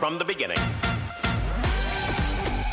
from the beginning.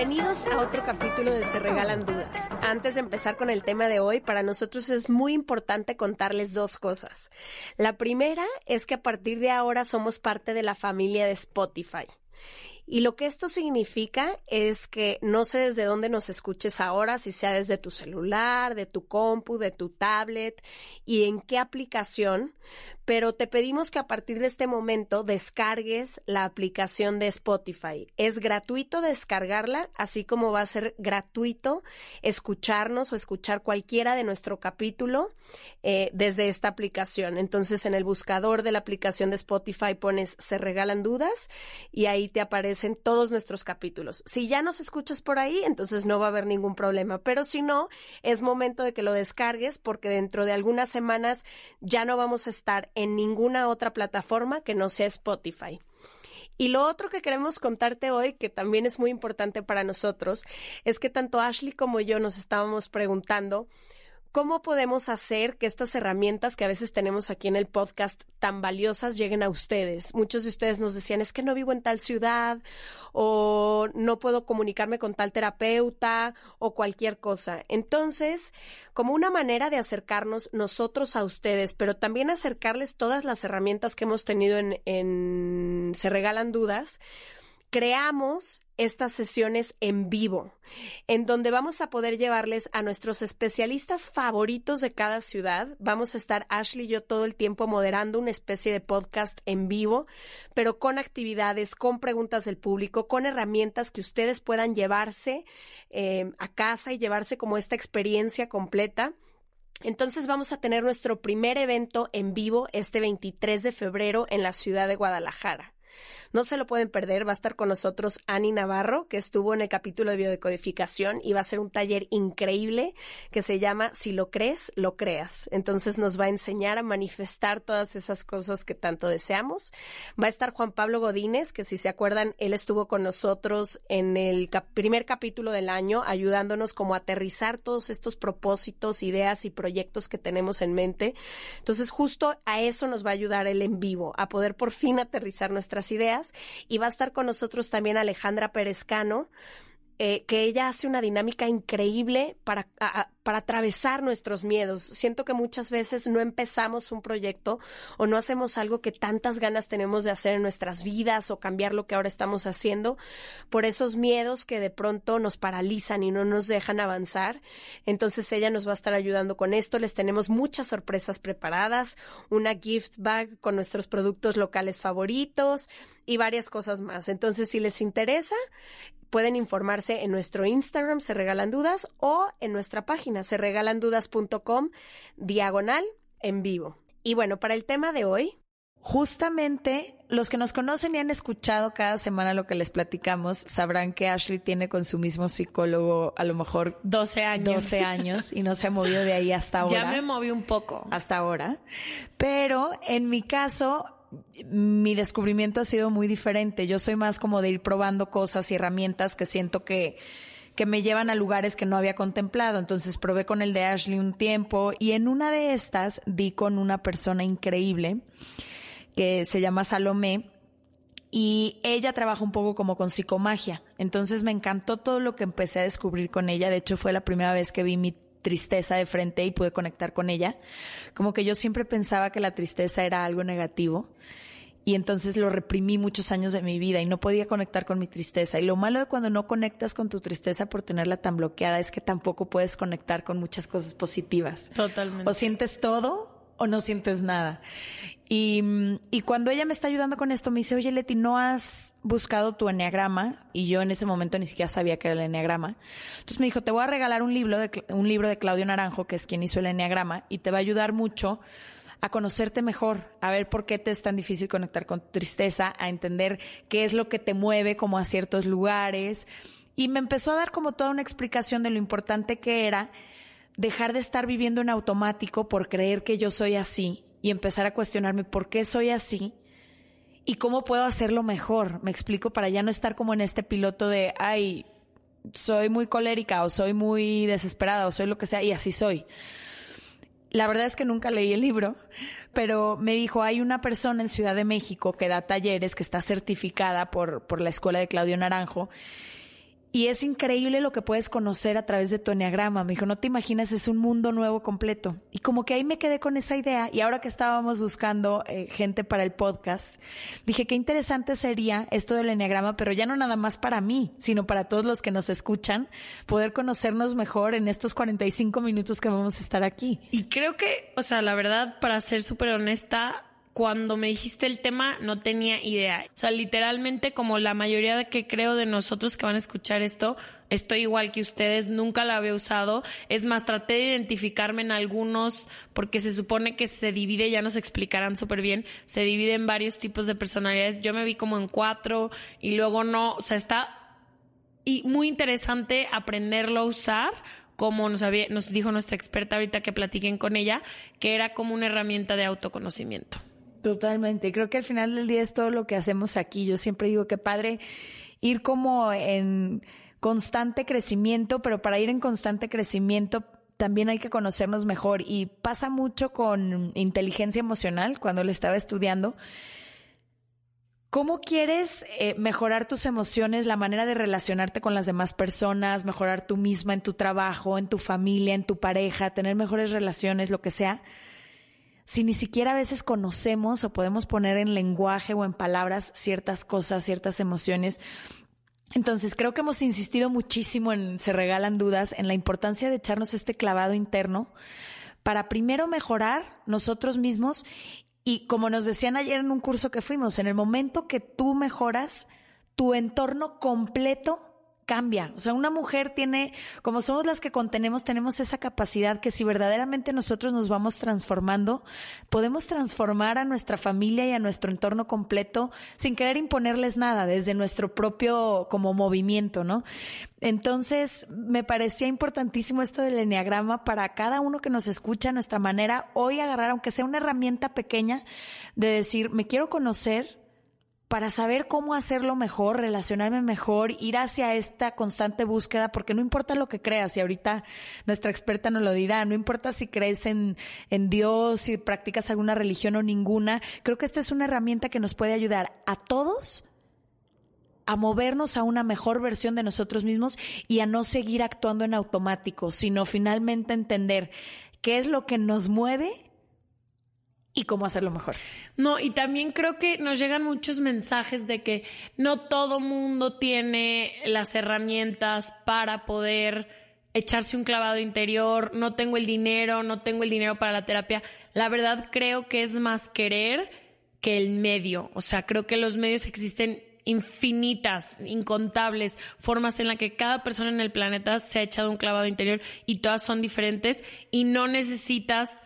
Bienvenidos a otro capítulo de Se Regalan Dudas. Antes de empezar con el tema de hoy, para nosotros es muy importante contarles dos cosas. La primera es que a partir de ahora somos parte de la familia de Spotify. Y lo que esto significa es que no sé desde dónde nos escuches ahora, si sea desde tu celular, de tu compu, de tu tablet y en qué aplicación, pero te pedimos que a partir de este momento descargues la aplicación de Spotify. Es gratuito descargarla, así como va a ser gratuito escucharnos o escuchar cualquiera de nuestro capítulo eh, desde esta aplicación. Entonces, en el buscador de la aplicación de Spotify pones Se regalan dudas y ahí te aparecen todos nuestros capítulos. Si ya nos escuchas por ahí, entonces no va a haber ningún problema, pero si no, es momento de que lo descargues porque dentro de algunas semanas ya no vamos a estar en ninguna otra plataforma que no sea Spotify. Y lo otro que queremos contarte hoy, que también es muy importante para nosotros, es que tanto Ashley como yo nos estábamos preguntando ¿Cómo podemos hacer que estas herramientas que a veces tenemos aquí en el podcast tan valiosas lleguen a ustedes? Muchos de ustedes nos decían, es que no vivo en tal ciudad o no puedo comunicarme con tal terapeuta o cualquier cosa. Entonces, como una manera de acercarnos nosotros a ustedes, pero también acercarles todas las herramientas que hemos tenido en, en Se Regalan Dudas, creamos estas sesiones en vivo, en donde vamos a poder llevarles a nuestros especialistas favoritos de cada ciudad. Vamos a estar Ashley y yo todo el tiempo moderando una especie de podcast en vivo, pero con actividades, con preguntas del público, con herramientas que ustedes puedan llevarse eh, a casa y llevarse como esta experiencia completa. Entonces vamos a tener nuestro primer evento en vivo este 23 de febrero en la ciudad de Guadalajara. No se lo pueden perder, va a estar con nosotros Ani Navarro, que estuvo en el capítulo de biodecodificación y va a ser un taller increíble que se llama Si lo crees, lo creas. Entonces nos va a enseñar a manifestar todas esas cosas que tanto deseamos. Va a estar Juan Pablo Godínez, que si se acuerdan, él estuvo con nosotros en el primer capítulo del año, ayudándonos como a aterrizar todos estos propósitos, ideas y proyectos que tenemos en mente. Entonces justo a eso nos va a ayudar él en vivo, a poder por fin aterrizar nuestras ideas y va a estar con nosotros también Alejandra Perezcano, eh, que ella hace una dinámica increíble para, para atravesar nuestros miedos. Siento que muchas veces no empezamos un proyecto o no hacemos algo que tantas ganas tenemos de hacer en nuestras vidas o cambiar lo que ahora estamos haciendo por esos miedos que de pronto nos paralizan y no nos dejan avanzar. Entonces ella nos va a estar ayudando con esto. Les tenemos muchas sorpresas preparadas, una gift bag con nuestros productos locales favoritos y varias cosas más. Entonces si les interesa, pueden informarse en nuestro Instagram, se regalan dudas, o en nuestra página, se regalandudas.com, diagonal en vivo. Y bueno, para el tema de hoy. Justamente los que nos conocen y han escuchado cada semana lo que les platicamos sabrán que Ashley tiene con su mismo psicólogo a lo mejor 12 años. 12 años y no se ha movido de ahí hasta ahora. Ya me moví un poco. Hasta ahora. Pero en mi caso, mi descubrimiento ha sido muy diferente. Yo soy más como de ir probando cosas y herramientas que siento que que me llevan a lugares que no había contemplado. Entonces probé con el de Ashley un tiempo y en una de estas di con una persona increíble que se llama Salomé y ella trabaja un poco como con psicomagia. Entonces me encantó todo lo que empecé a descubrir con ella. De hecho fue la primera vez que vi mi tristeza de frente y pude conectar con ella. Como que yo siempre pensaba que la tristeza era algo negativo y entonces lo reprimí muchos años de mi vida y no podía conectar con mi tristeza. Y lo malo de cuando no conectas con tu tristeza por tenerla tan bloqueada es que tampoco puedes conectar con muchas cosas positivas. Totalmente. O sientes todo o no sientes nada. Y, y, cuando ella me está ayudando con esto, me dice, oye Leti, ¿no has buscado tu enneagrama? Y yo en ese momento ni siquiera sabía que era el enneagrama. Entonces me dijo, te voy a regalar un libro de, un libro de Claudio Naranjo, que es quien hizo el enneagrama, y te va a ayudar mucho a conocerte mejor, a ver por qué te es tan difícil conectar con tu tristeza, a entender qué es lo que te mueve como a ciertos lugares. Y me empezó a dar como toda una explicación de lo importante que era dejar de estar viviendo en automático por creer que yo soy así y empezar a cuestionarme por qué soy así y cómo puedo hacerlo mejor. Me explico para ya no estar como en este piloto de, ay, soy muy colérica o soy muy desesperada o soy lo que sea y así soy. La verdad es que nunca leí el libro, pero me dijo, hay una persona en Ciudad de México que da talleres, que está certificada por, por la escuela de Claudio Naranjo, y es increíble lo que puedes conocer a través de tu enneagrama. Me dijo, no te imaginas, es un mundo nuevo completo. Y como que ahí me quedé con esa idea. Y ahora que estábamos buscando eh, gente para el podcast, dije, qué interesante sería esto del enneagrama, pero ya no nada más para mí, sino para todos los que nos escuchan, poder conocernos mejor en estos 45 minutos que vamos a estar aquí. Y creo que, o sea, la verdad, para ser súper honesta, cuando me dijiste el tema no tenía idea. O sea, literalmente como la mayoría de que creo de nosotros que van a escuchar esto, estoy igual que ustedes, nunca la había usado. Es más, traté de identificarme en algunos porque se supone que se divide, ya nos explicarán súper bien, se divide en varios tipos de personalidades. Yo me vi como en cuatro y luego no, o sea, está y muy interesante aprenderlo a usar como nos, había, nos dijo nuestra experta ahorita que platiquen con ella, que era como una herramienta de autoconocimiento. Totalmente. Creo que al final del día es todo lo que hacemos aquí. Yo siempre digo que padre ir como en constante crecimiento, pero para ir en constante crecimiento también hay que conocernos mejor y pasa mucho con inteligencia emocional cuando le estaba estudiando. ¿Cómo quieres eh, mejorar tus emociones, la manera de relacionarte con las demás personas, mejorar tú misma en tu trabajo, en tu familia, en tu pareja, tener mejores relaciones, lo que sea? Si ni siquiera a veces conocemos o podemos poner en lenguaje o en palabras ciertas cosas, ciertas emociones. Entonces, creo que hemos insistido muchísimo en Se Regalan Dudas, en la importancia de echarnos este clavado interno para primero mejorar nosotros mismos y como nos decían ayer en un curso que fuimos, en el momento que tú mejoras, tu entorno completo cambia. O sea, una mujer tiene, como somos las que contenemos, tenemos esa capacidad que si verdaderamente nosotros nos vamos transformando, podemos transformar a nuestra familia y a nuestro entorno completo sin querer imponerles nada, desde nuestro propio como movimiento, ¿no? Entonces, me parecía importantísimo esto del enneagrama para cada uno que nos escucha, nuestra manera, hoy agarrar, aunque sea una herramienta pequeña, de decir, me quiero conocer, para saber cómo hacerlo mejor, relacionarme mejor, ir hacia esta constante búsqueda, porque no importa lo que creas, y ahorita nuestra experta nos lo dirá, no importa si crees en, en Dios, si practicas alguna religión o ninguna, creo que esta es una herramienta que nos puede ayudar a todos a movernos a una mejor versión de nosotros mismos y a no seguir actuando en automático, sino finalmente entender qué es lo que nos mueve y cómo hacerlo mejor. No, y también creo que nos llegan muchos mensajes de que no todo mundo tiene las herramientas para poder echarse un clavado interior, no tengo el dinero, no tengo el dinero para la terapia. La verdad creo que es más querer que el medio. O sea, creo que los medios existen infinitas, incontables formas en las que cada persona en el planeta se ha echado un clavado interior y todas son diferentes y no necesitas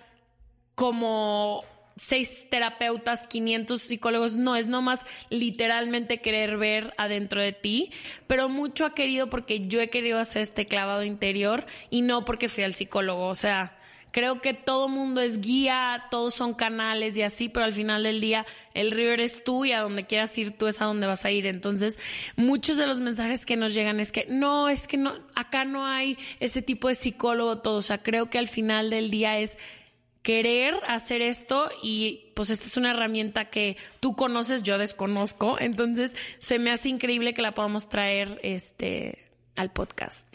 como seis terapeutas, 500 psicólogos, no, es nomás literalmente querer ver adentro de ti, pero mucho ha querido porque yo he querido hacer este clavado interior y no porque fui al psicólogo, o sea, creo que todo mundo es guía, todos son canales y así, pero al final del día el río eres tú y a donde quieras ir tú es a donde vas a ir. Entonces, muchos de los mensajes que nos llegan es que no, es que no, acá no hay ese tipo de psicólogo, todo, o sea, creo que al final del día es querer hacer esto y pues esta es una herramienta que tú conoces, yo desconozco, entonces se me hace increíble que la podamos traer este al podcast.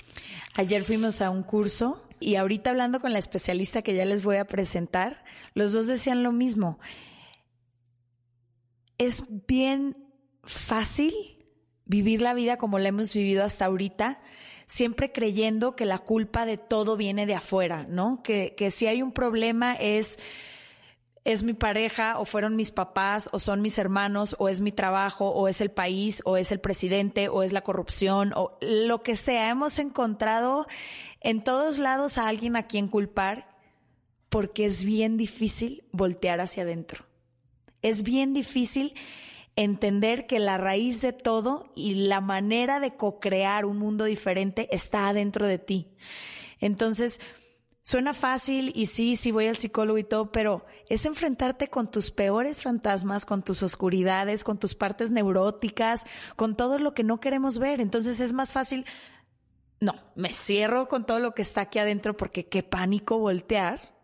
Ayer fuimos a un curso y ahorita hablando con la especialista que ya les voy a presentar, los dos decían lo mismo. Es bien fácil vivir la vida como la hemos vivido hasta ahorita, siempre creyendo que la culpa de todo viene de afuera, ¿no? Que, que si hay un problema es es mi pareja o fueron mis papás o son mis hermanos o es mi trabajo o es el país o es el presidente o es la corrupción o lo que sea. Hemos encontrado en todos lados a alguien a quien culpar porque es bien difícil voltear hacia adentro. Es bien difícil entender que la raíz de todo y la manera de co-crear un mundo diferente está adentro de ti. Entonces, suena fácil y sí, sí voy al psicólogo y todo, pero es enfrentarte con tus peores fantasmas, con tus oscuridades, con tus partes neuróticas, con todo lo que no queremos ver. Entonces es más fácil, no, me cierro con todo lo que está aquí adentro porque qué pánico voltear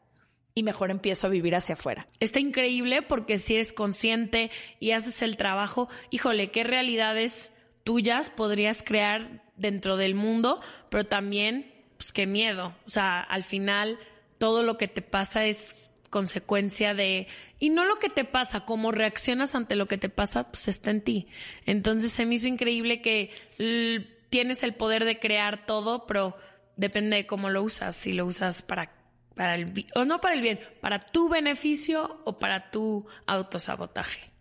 y mejor empiezo a vivir hacia afuera. Está increíble porque si eres consciente y haces el trabajo, híjole, qué realidades tuyas podrías crear dentro del mundo, pero también, pues qué miedo. O sea, al final todo lo que te pasa es consecuencia de, y no lo que te pasa, cómo reaccionas ante lo que te pasa, pues está en ti. Entonces se me hizo increíble que tienes el poder de crear todo, pero depende de cómo lo usas, si lo usas para para el o no para el bien, para tu beneficio o para tu autosabotaje.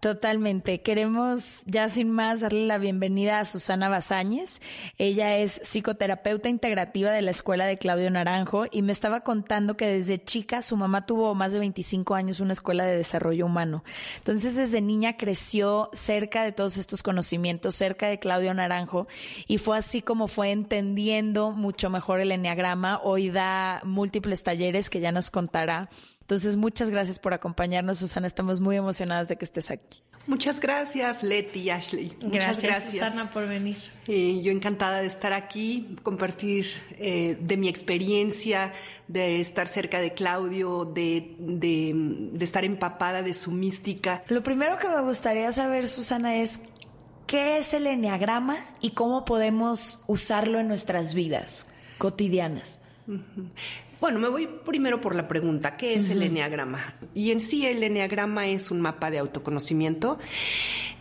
Totalmente. Queremos ya sin más darle la bienvenida a Susana Bazáñez. Ella es psicoterapeuta integrativa de la Escuela de Claudio Naranjo y me estaba contando que desde chica su mamá tuvo más de 25 años una escuela de desarrollo humano. Entonces desde niña creció cerca de todos estos conocimientos, cerca de Claudio Naranjo y fue así como fue entendiendo mucho mejor el enneagrama. Hoy da múltiples talleres que ya nos contará entonces, muchas gracias por acompañarnos, Susana. Estamos muy emocionadas de que estés aquí. Muchas gracias, Leti y Ashley. Muchas gracias, Susana, por venir. Eh, yo encantada de estar aquí, compartir eh, de mi experiencia, de estar cerca de Claudio, de, de estar empapada de su mística. Lo primero que me gustaría saber, Susana, es qué es el enneagrama y cómo podemos usarlo en nuestras vidas cotidianas. Bueno, me voy primero por la pregunta, ¿qué es el eneagrama? Y en sí el eneagrama es un mapa de autoconocimiento.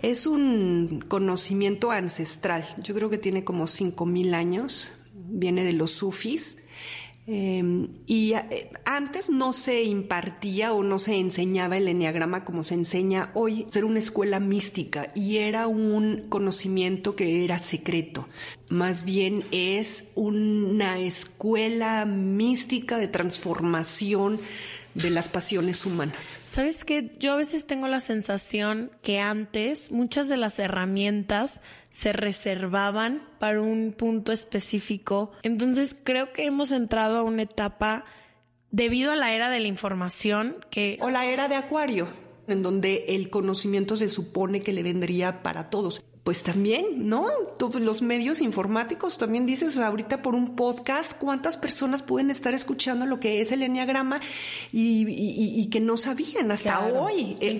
Es un conocimiento ancestral. Yo creo que tiene como 5000 años. Viene de los sufis Em, y eh, antes no se impartía o no se enseñaba el enneagrama como se enseña hoy. Era una escuela mística y era un conocimiento que era secreto. Más bien es una escuela mística de transformación de las pasiones humanas. Sabes que yo a veces tengo la sensación que antes muchas de las herramientas se reservaban para un punto específico. Entonces creo que hemos entrado a una etapa debido a la era de la información que... O la era de Acuario en donde el conocimiento se supone que le vendría para todos pues también, ¿no? los medios informáticos también dices ahorita por un podcast, ¿cuántas personas pueden estar escuchando lo que es el enneagrama y, que no sabían hasta hoy? Eh,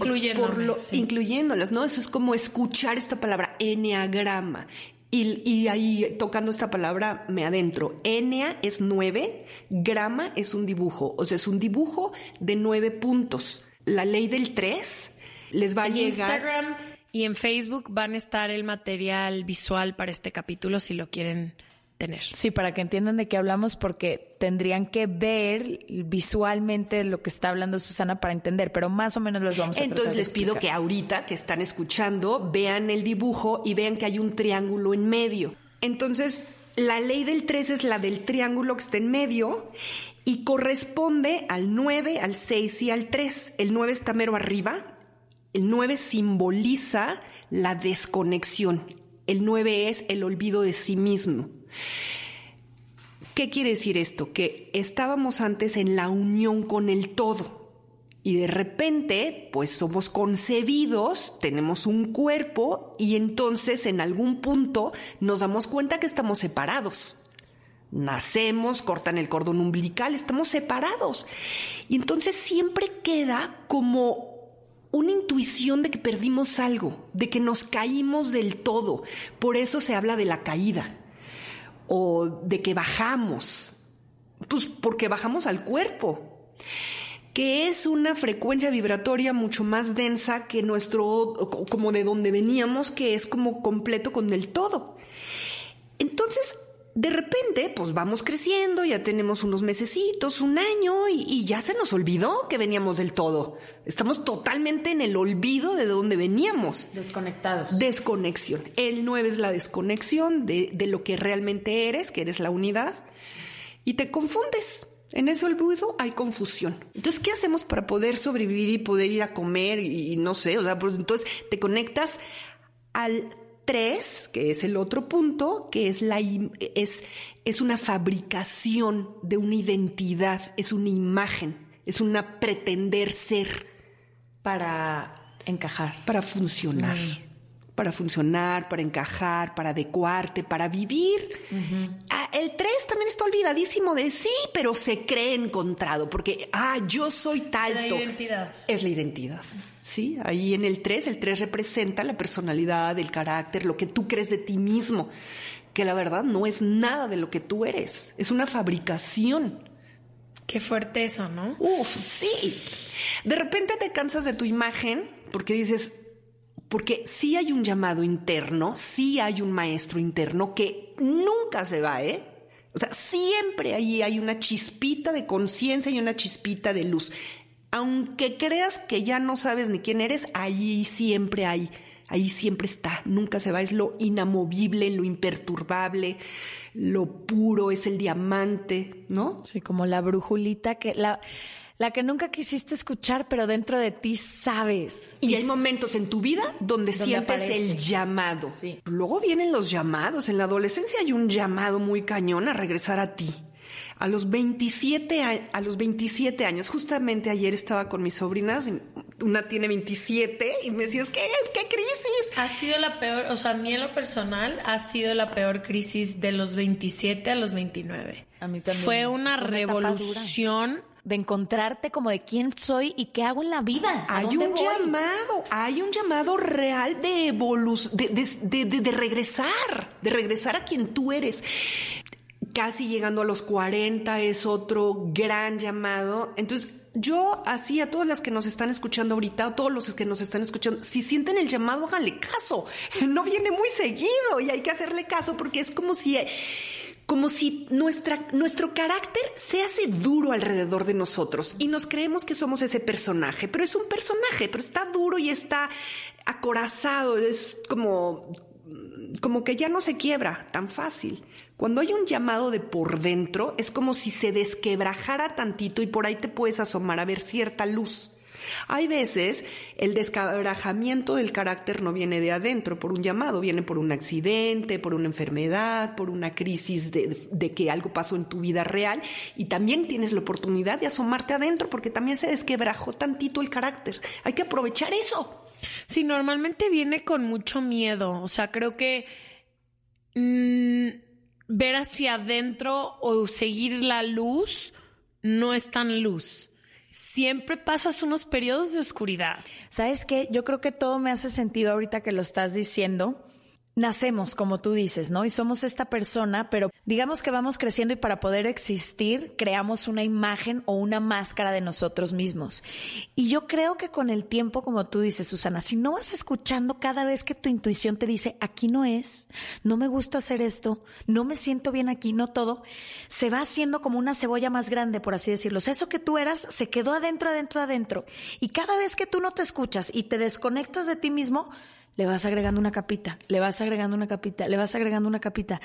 incluyéndolas, ¿no? Eso es como escuchar esta palabra, enneagrama. Y, y, ahí tocando esta palabra me adentro. Enea es nueve, grama es un dibujo, o sea, es un dibujo de nueve puntos. La ley del tres les va a llegar. Instagram y en Facebook van a estar el material visual para este capítulo si lo quieren tener. Sí, para que entiendan de qué hablamos, porque tendrían que ver visualmente lo que está hablando Susana para entender, pero más o menos los vamos a Entonces les pido que ahorita que están escuchando vean el dibujo y vean que hay un triángulo en medio. Entonces, la ley del 3 es la del triángulo que está en medio y corresponde al 9, al 6 y al 3. El 9 está mero arriba. El 9 simboliza la desconexión. El 9 es el olvido de sí mismo. ¿Qué quiere decir esto? Que estábamos antes en la unión con el todo. Y de repente, pues somos concebidos, tenemos un cuerpo y entonces en algún punto nos damos cuenta que estamos separados. Nacemos, cortan el cordón umbilical, estamos separados. Y entonces siempre queda como una intuición de que perdimos algo, de que nos caímos del todo. Por eso se habla de la caída o de que bajamos. Pues porque bajamos al cuerpo que es una frecuencia vibratoria mucho más densa que nuestro, como de donde veníamos, que es como completo con el todo. Entonces, de repente, pues vamos creciendo, ya tenemos unos mesecitos, un año, y, ya se nos olvidó que veníamos del todo. Estamos totalmente en el olvido de dónde veníamos. Desconectados. Desconexión. El 9 es la desconexión de, de lo que realmente eres, que eres la unidad, y te confundes. En ese olvido hay confusión. Entonces, ¿qué hacemos para poder sobrevivir y poder ir a comer y, no sé? O sea, pues entonces te conectas al 3, que es el otro punto, que es la es, es una fabricación de una identidad, es una imagen, es una pretender ser. Para encajar. Para funcionar. Mm para funcionar, para encajar, para adecuarte, para vivir. Ah, el 3 también está olvidadísimo de sí, pero se cree encontrado, porque, ah, yo soy talto. Es la identidad. Es la identidad. Sí, ahí en el 3, el 3 representa la personalidad, el carácter, lo que tú crees de ti mismo, que la verdad no es nada de lo que tú eres, es una fabricación. Qué fuerte eso, ¿no? Uf, sí. De repente te cansas de tu imagen porque dices, porque sí hay un llamado interno, sí hay un maestro interno que nunca se va, ¿eh? O sea, siempre ahí hay una chispita de conciencia y una chispita de luz. Aunque creas que ya no sabes ni quién eres, ahí siempre hay, ahí siempre está, nunca se va, es lo inamovible, lo imperturbable, lo puro, es el diamante, ¿no? Sí, como la brujulita que la la que nunca quisiste escuchar, pero dentro de ti sabes. Y, hay momentos en tu vida donde, sientes el llamado. Luego vienen los llamados. En la adolescencia hay un llamado muy cañón a regresar a ti. A los 27, a, los 27 años, justamente ayer estaba con mis sobrinas, una tiene 27 y me decías, ¿qué, qué crisis? Ha sido la peor, o sea, a mí en lo personal ha sido la peor crisis de los 27 a los 29. A mí también. Fue una revolución de encontrarte como de quién soy y qué hago en la vida. Hay un llamado, hay un llamado real de evolución, de, de, regresar, de regresar a quien tú eres. Casi llegando a los 40 es otro gran llamado. Entonces, yo así a todas las que nos están escuchando ahorita, a todos los que nos están escuchando, si sienten el llamado, háganle caso. No viene muy seguido y hay que hacerle caso porque es como si como si nuestra, nuestro carácter se hace duro alrededor de nosotros y nos creemos que somos ese personaje, pero es un personaje, pero está duro y está acorazado, es como, como que ya no se quiebra tan fácil. Cuando hay un llamado de por dentro, es como si se desquebrajara tantito y por ahí te puedes asomar a ver cierta luz. Hay veces el descabrajamiento del carácter no viene de adentro por un llamado, viene por un accidente, por una enfermedad, por una crisis de, que algo pasó en tu vida real y también tienes la oportunidad de asomarte adentro porque también se desquebrajó tantito el carácter. Hay que aprovechar eso. Sí, normalmente viene con mucho miedo. O sea, creo que mm, ver hacia adentro o seguir la luz no es tan luz siempre pasas unos periodos de oscuridad. ¿Sabes qué? Yo creo que todo me hace sentido ahorita que lo estás diciendo nacemos, como tú dices, ¿no? Y somos esta persona, pero digamos que vamos creciendo y para poder existir creamos una imagen o una máscara de nosotros mismos. Y yo creo que con el tiempo, como tú dices, Susana, si no vas escuchando cada vez que tu intuición te dice, aquí no es, no me gusta hacer esto, no me siento bien aquí, no todo, se va haciendo como una cebolla más grande, por así decirlo. Eso que tú eras se quedó adentro, adentro, adentro. Y cada vez que tú no te escuchas y te desconectas de ti mismo, le vas agregando una capita, le vas agregando una capita, le vas agregando una capita.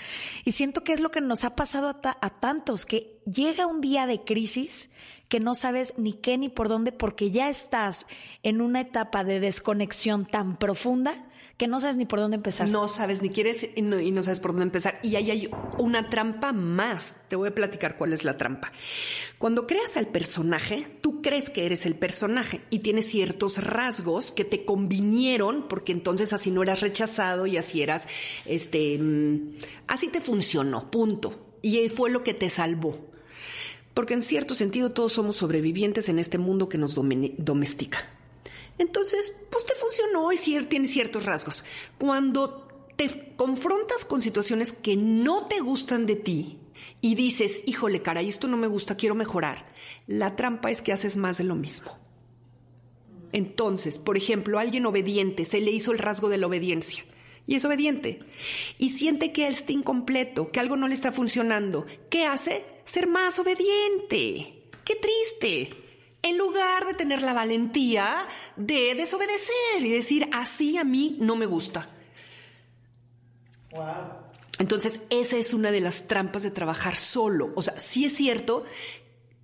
Y siento que es lo que nos ha pasado a, a, tantos, que llega un día de crisis que no sabes ni qué ni por dónde, porque ya estás en una etapa de desconexión tan profunda que no sabes ni por dónde empezar. No sabes ni quieres y no, sabes por dónde empezar. Y ahí hay una trampa más. Te voy a platicar cuál es la trampa. Cuando creas al personaje, tú crees que eres el personaje y tienes ciertos rasgos que te convinieron porque entonces así no eras rechazado y así eras, este, mm, así te funcionó, punto. Y fue lo que te salvó. Porque en cierto sentido todos somos sobrevivientes en este mundo que nos domestica. Entonces, pues te funcionó y tiene ciertos rasgos. Cuando te confrontas con situaciones que no te gustan de ti y dices, híjole, caray, esto no me gusta, quiero mejorar, la trampa es que haces más de lo mismo. Entonces, por ejemplo, alguien obediente, se le hizo el rasgo de la obediencia y es obediente y siente que él está incompleto, que algo no le está funcionando. ¿Qué hace? Ser más obediente. ¡Qué triste! En lugar de tener la valentía de desobedecer y decir, así a mí no me gusta. Entonces, esa es una de las trampas de trabajar solo. O sea, sí es cierto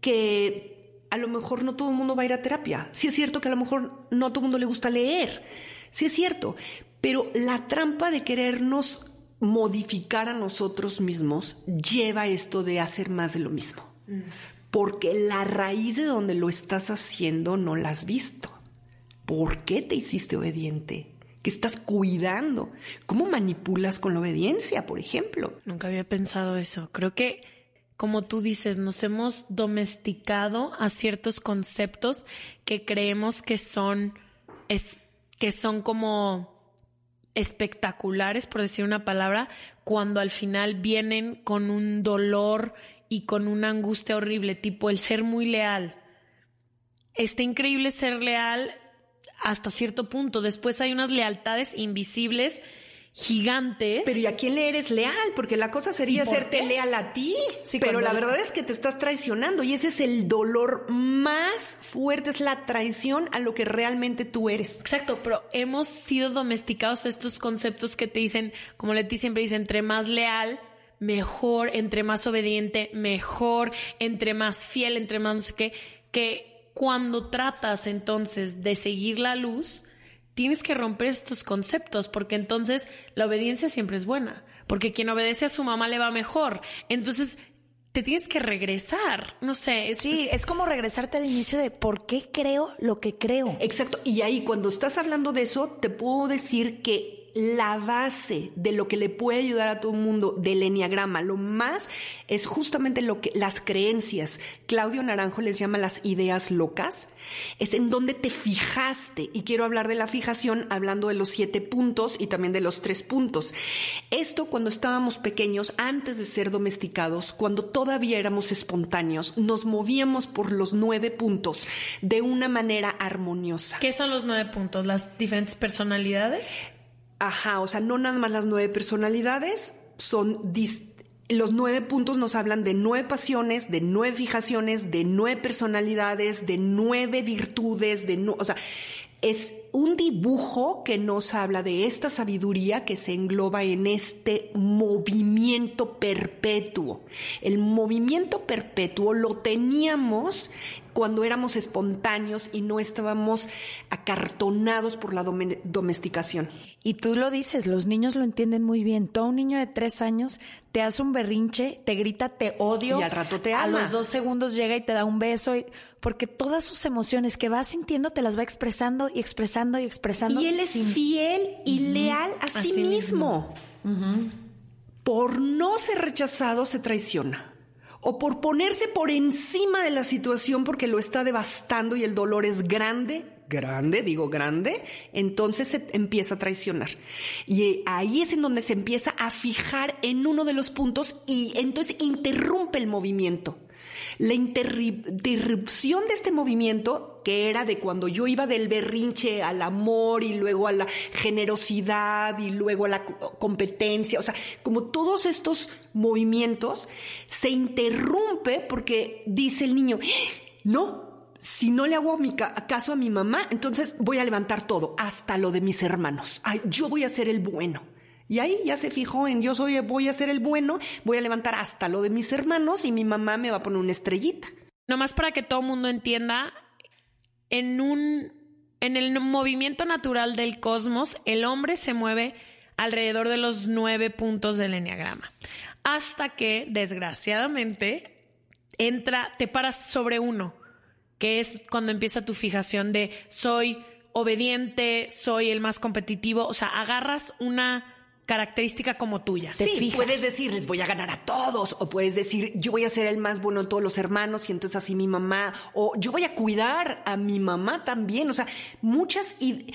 que a lo mejor no todo el mundo va a ir a terapia. Sí es cierto que a lo mejor no a todo el mundo le gusta leer. Sí es cierto. Pero la trampa de querernos modificar a nosotros mismos lleva esto de hacer más de lo mismo. Mm porque la raíz de donde lo estás haciendo no la has visto. ¿Por qué te hiciste obediente? ¿Qué estás cuidando? ¿Cómo manipulas con la obediencia, por ejemplo? Nunca había pensado eso. Creo que, como tú dices, nos hemos domesticado a ciertos conceptos que creemos que son, es, que son como espectaculares, por decir una palabra, cuando al final vienen con un dolor y con una angustia horrible, tipo el ser muy leal. Está increíble ser leal hasta cierto punto. Después hay unas lealtades invisibles gigantes. Pero ¿y a quién le eres leal? Porque la cosa sería hacerte leal a ti. Sí, pero la verdad es que te estás traicionando y ese es el dolor más fuerte, es la traición a lo que realmente tú eres. Exacto, pero hemos sido domesticados a estos conceptos que te dicen, como Leti siempre dice, entre más leal, mejor, entre más obediente, mejor, entre más fiel, entre más no sé qué, que cuando tratas entonces de seguir la luz, tienes que romper estos conceptos, porque entonces la obediencia siempre es buena, porque quien obedece a su mamá le va mejor. Entonces, te tienes que regresar, no sé. sí, es como regresarte al inicio de por qué creo lo que creo. Exacto, y ahí cuando estás hablando de eso, te puedo decir que la base de lo que le puede ayudar a todo el mundo del enneagrama, lo más es justamente lo que las creencias. Claudio Naranjo les llama las ideas locas. Es en donde te fijaste y quiero hablar de la fijación hablando de los siete puntos y también de los tres puntos. Esto cuando estábamos pequeños, antes de ser domesticados, cuando todavía éramos espontáneos, nos movíamos por los nueve puntos de una manera armoniosa. ¿Qué son los nueve puntos? ¿Las diferentes personalidades? Ajá, o sea, no nada más las nueve personalidades, son los nueve puntos nos hablan de nueve pasiones, de nueve fijaciones, de nueve personalidades, de nueve virtudes, de o sea, es un dibujo que nos habla de esta sabiduría que se engloba en este movimiento perpetuo. El movimiento perpetuo lo teníamos cuando éramos espontáneos y no estábamos acartonados por la domesticación. Y tú lo dices, los niños lo entienden muy bien. Todo un niño de tres años te hace un berrinche, te grita, te odio. Y al rato te ama. A los dos segundos llega y te da un beso. porque todas sus emociones que va sintiendo te las va expresando y expresando y expresando. Y él es fiel y leal a sí mismo. Por no ser rechazado se traiciona o por ponerse por encima de la situación porque lo está devastando y el dolor es grande, grande, digo grande, entonces se empieza a traicionar. Y ahí es en donde se empieza a fijar en uno de los puntos y entonces interrumpe el movimiento. La interrupción de este movimiento, que era de cuando yo iba del berrinche al amor y luego a la generosidad y luego a la competencia, o sea, como todos estos movimientos, se interrumpe porque dice el niño, no, si no le hago mi caso a mi mamá, entonces voy a levantar todo, hasta lo de mis hermanos. Yo voy a ser el bueno. Y ahí ya se fijó en yo soy, voy a ser el bueno, voy a levantar hasta lo de mis hermanos y mi mamá me va a poner una estrellita. Nomás para que todo el mundo entienda, en un en el movimiento natural del cosmos, el hombre se mueve alrededor de los nueve puntos del enneagrama. Hasta que, desgraciadamente, entra, te paras sobre uno, que es cuando empieza tu fijación de soy obediente, soy el más competitivo. O sea, agarras una característica como tuya. sí, puedes decir, les voy a ganar a todos, o puedes decir, yo voy a ser el más bueno de todos los hermanos y entonces así mi mamá, o yo voy a cuidar a mi mamá también, o sea, muchas y,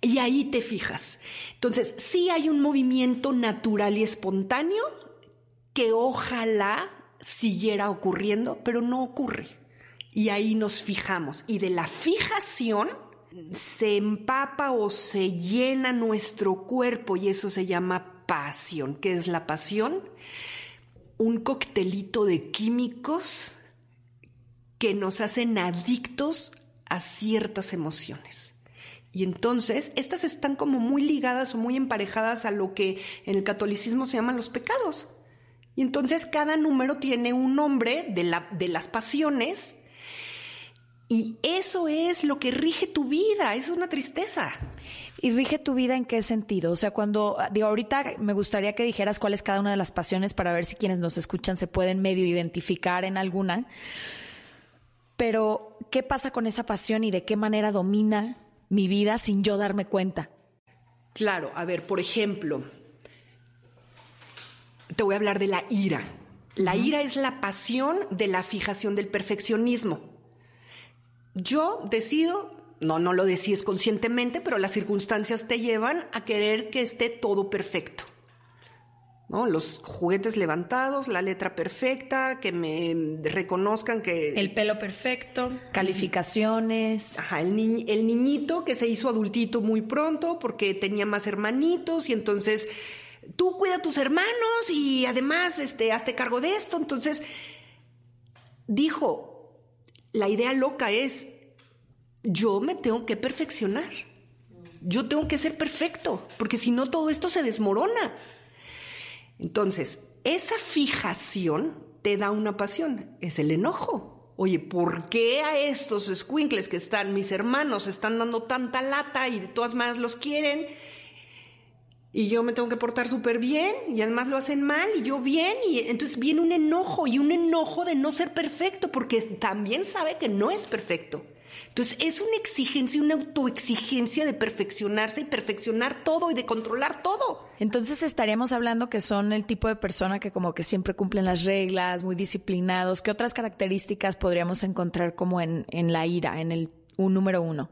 y ahí te fijas. Entonces, sí hay un movimiento natural y espontáneo que ojalá siguiera ocurriendo, pero no ocurre. Y ahí nos fijamos. Y de la fijación se empapa o se llena nuestro cuerpo y eso se llama pasión. ¿Qué es la pasión? Un coctelito de químicos que nos hacen adictos a ciertas emociones. Y entonces, estas están como muy ligadas o muy emparejadas a lo que en el catolicismo se llaman los pecados. Y entonces cada número tiene un nombre de, la, de las pasiones y eso es lo que rige tu vida, es una tristeza. ¿Y rige tu vida en qué sentido? O sea, cuando, digo, ahorita me gustaría que dijeras cuál es cada una de las pasiones para ver si quienes nos escuchan se pueden medio identificar en alguna. Pero, ¿qué pasa con esa pasión y de qué manera domina mi vida sin yo darme cuenta? Claro, a ver, por ejemplo, te voy a hablar de la ira. La ira es la pasión de la fijación del perfeccionismo. Yo decido, no, no lo decides conscientemente, pero las circunstancias te llevan a querer que esté todo perfecto. ¿no? Los juguetes levantados, la letra perfecta, que me reconozcan que... El pelo perfecto. Calificaciones. Ajá, el, el niñito que se hizo adultito muy pronto porque tenía más hermanitos y entonces tú cuida a tus hermanos y además este, hazte cargo de esto. Entonces, dijo, la idea loca es, yo me tengo que perfeccionar. Yo tengo que ser perfecto, porque si no todo esto se desmorona. Entonces, esa fijación te da una pasión, es el enojo. Oye, ¿por qué a estos squinkles que están, mis hermanos, están dando tanta lata y de todas maneras los quieren? Y yo me tengo que portar súper bien y además lo hacen mal y yo bien y entonces viene un enojo y un enojo de no ser perfecto porque también sabe que no es perfecto. Entonces es una exigencia, una autoexigencia de perfeccionarse y perfeccionar todo y de controlar todo. Entonces estaríamos hablando que son el tipo de persona que como que siempre cumplen las reglas, muy disciplinados. ¿Qué otras características podríamos encontrar como en, en la ira, en el un número uno?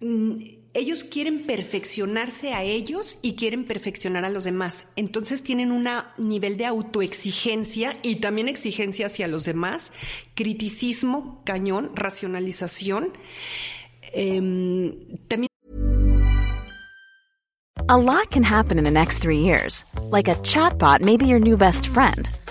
Mm, ellos quieren perfeccionarse a ellos y quieren perfeccionar a los demás. Entonces tienen un nivel de autoexigencia y también exigencia hacia los demás, criticismo, cañón, racionalización. Eh, también a lot can happen in the next three years. Like a chatbot may be your new best friend.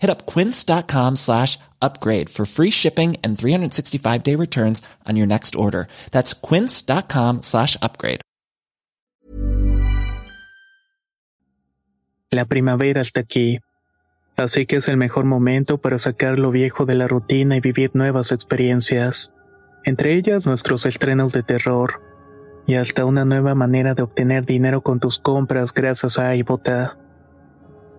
Hit up quince.com slash upgrade for free shipping and 365 day returns on your next order. That's quince.com slash upgrade. La primavera está aquí, así que es el mejor momento para sacar lo viejo de la rutina y vivir nuevas experiencias, entre ellas nuestros estrenos de terror, y hasta una nueva manera de obtener dinero con tus compras gracias a iBota.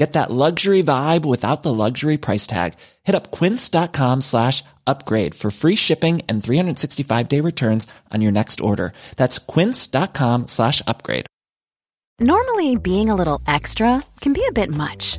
Get that luxury vibe without the luxury price tag. Hit up quince.com slash upgrade for free shipping and 365 day returns on your next order. That's quince.com slash upgrade. Normally, being a little extra can be a bit much,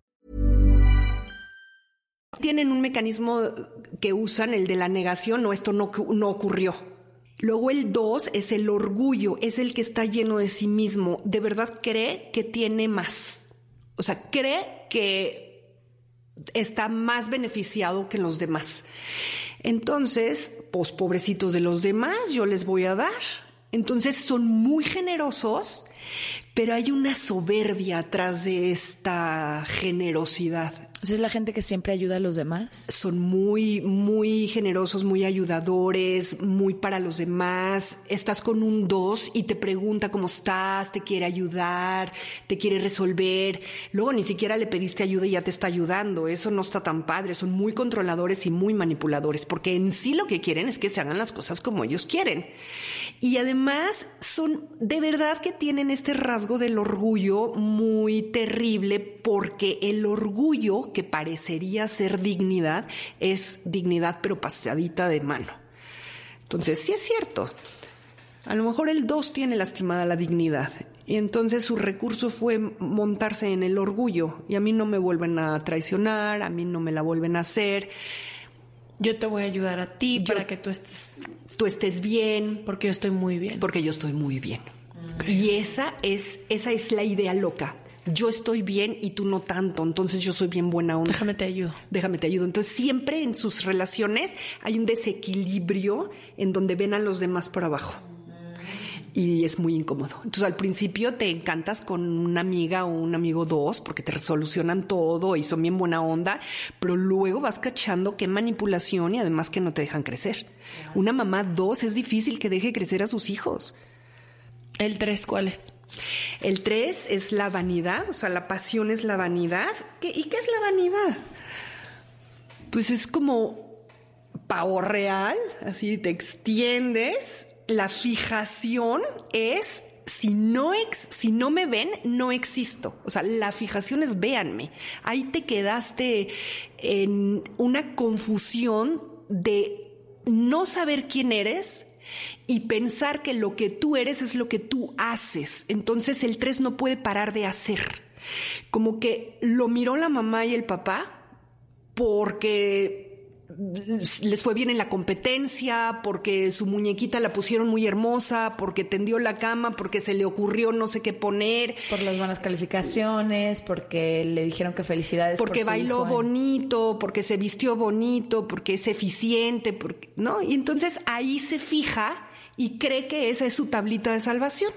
Tienen un mecanismo que usan, el de la negación, no, esto no, ocurrió. Luego el dos es el orgullo, es el que está lleno de sí mismo. De verdad cree que tiene más. O sea, cree que está más beneficiado que los demás. Entonces, pues pobrecitos de los demás, yo les voy a dar. Entonces son muy generosos, pero hay una soberbia atrás de esta generosidad. Es la gente que siempre ayuda a los demás. Son muy, muy generosos, muy ayudadores, muy para los demás. Estás con un dos y te pregunta cómo estás, te quiere ayudar, te quiere resolver. Luego ni siquiera le pediste ayuda y ya te está ayudando. Eso no está tan padre. Son muy controladores y muy manipuladores, porque en sí lo que quieren es que se hagan las cosas como ellos quieren. Y además son, de verdad que tienen este rasgo del orgullo muy terrible, porque el orgullo que parecería ser dignidad es dignidad pero pasadita de mano. Entonces, sí es cierto. A lo mejor el 2 tiene lastimada la dignidad y entonces su recurso fue montarse en el orgullo y a mí no me vuelven a traicionar, a mí no me la vuelven a hacer. Yo te voy a ayudar a ti para que tú estés tú estés bien, porque yo estoy muy bien. Porque yo estoy muy bien. Y esa es esa es la idea loca yo estoy bien y tú no tanto, entonces yo soy bien buena onda. Déjame te ayudo. Déjame te ayudo. Entonces siempre en sus relaciones hay un desequilibrio en donde ven a los demás por abajo. Y es muy incómodo. Entonces al principio te encantas con una amiga o un amigo dos porque te resolucionan todo y son bien buena onda, pero luego vas cachando qué manipulación y además que no te dejan crecer. Una mamá dos es difícil que deje crecer a sus hijos. ¿El tres cuál es? El tres es la vanidad, o sea, la pasión es la vanidad. ¿Y qué es la vanidad? Pues es como pavo real, así te extiendes. La fijación es si no, ex, si no me ven, no existo. O sea, la fijación es véanme. Ahí te quedaste en una confusión de no saber quién eres y pensar que lo que tú eres es lo que tú haces. Entonces el 3 no puede parar de hacer. Como que lo miró la mamá y el papá porque les fue bien en la competencia, porque su muñequita la pusieron muy hermosa, porque tendió la cama, porque se le ocurrió no sé qué poner. Por las buenas calificaciones, porque le dijeron que felicidades. Porque bailó bonito, porque se vistió bonito, porque es eficiente, porque, ¿no? Y entonces ahí se fija y cree que esa es su tablita de salvación.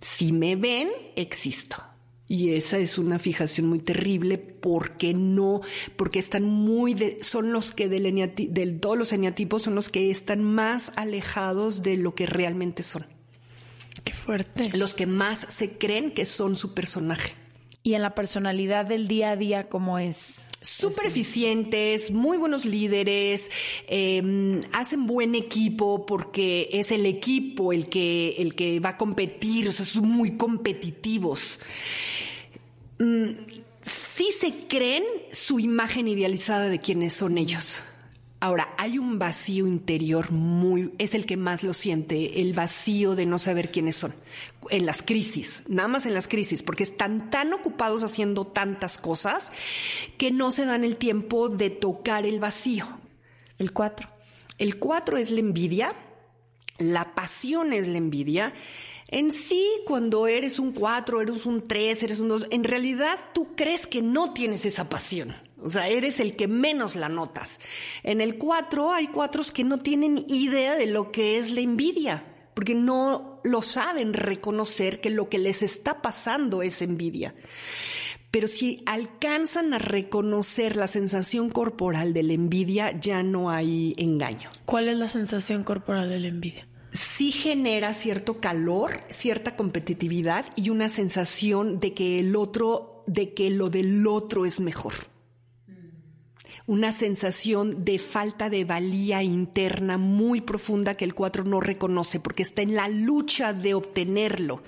Si me ven, existo. Y esa es una fijación muy terrible porque no, porque están muy, son los que del, del todos los eneatipos son los que están más alejados de lo que realmente son. Qué fuerte. Los que más se creen que son su personaje. Y en la personalidad del día a día, ¿cómo es? Súper eficientes, muy buenos líderes, em, hacen buen equipo porque es el equipo el que, el que va a competir, o sea, son muy competitivos. Mm, sí se creen su imagen idealizada de quienes son ellos. Ahora, hay un vacío interior muy, es el que más lo siente, el vacío de no saber quiénes son. En las crisis, nada más en las crisis, porque están tan ocupados haciendo tantas cosas que no se dan el tiempo de tocar el vacío. El cuatro. El cuatro es la envidia, la pasión es la envidia. En sí, cuando eres un cuatro, eres un tres, eres un dos, en realidad tú crees que no tienes esa pasión. O sea, eres el que menos la notas. En el 4 hay cuatros que no tienen idea de lo que es la envidia, porque no lo saben reconocer que lo que les está pasando es envidia. Pero si alcanzan a reconocer la sensación corporal de la envidia, ya no hay engaño. ¿Cuál es la sensación corporal de la envidia? Sí genera cierto calor, cierta competitividad y una sensación de que el otro, de que lo del otro es mejor una sensación de falta de valía interna muy profunda que el 4 no reconoce porque está en la lucha de obtenerlo.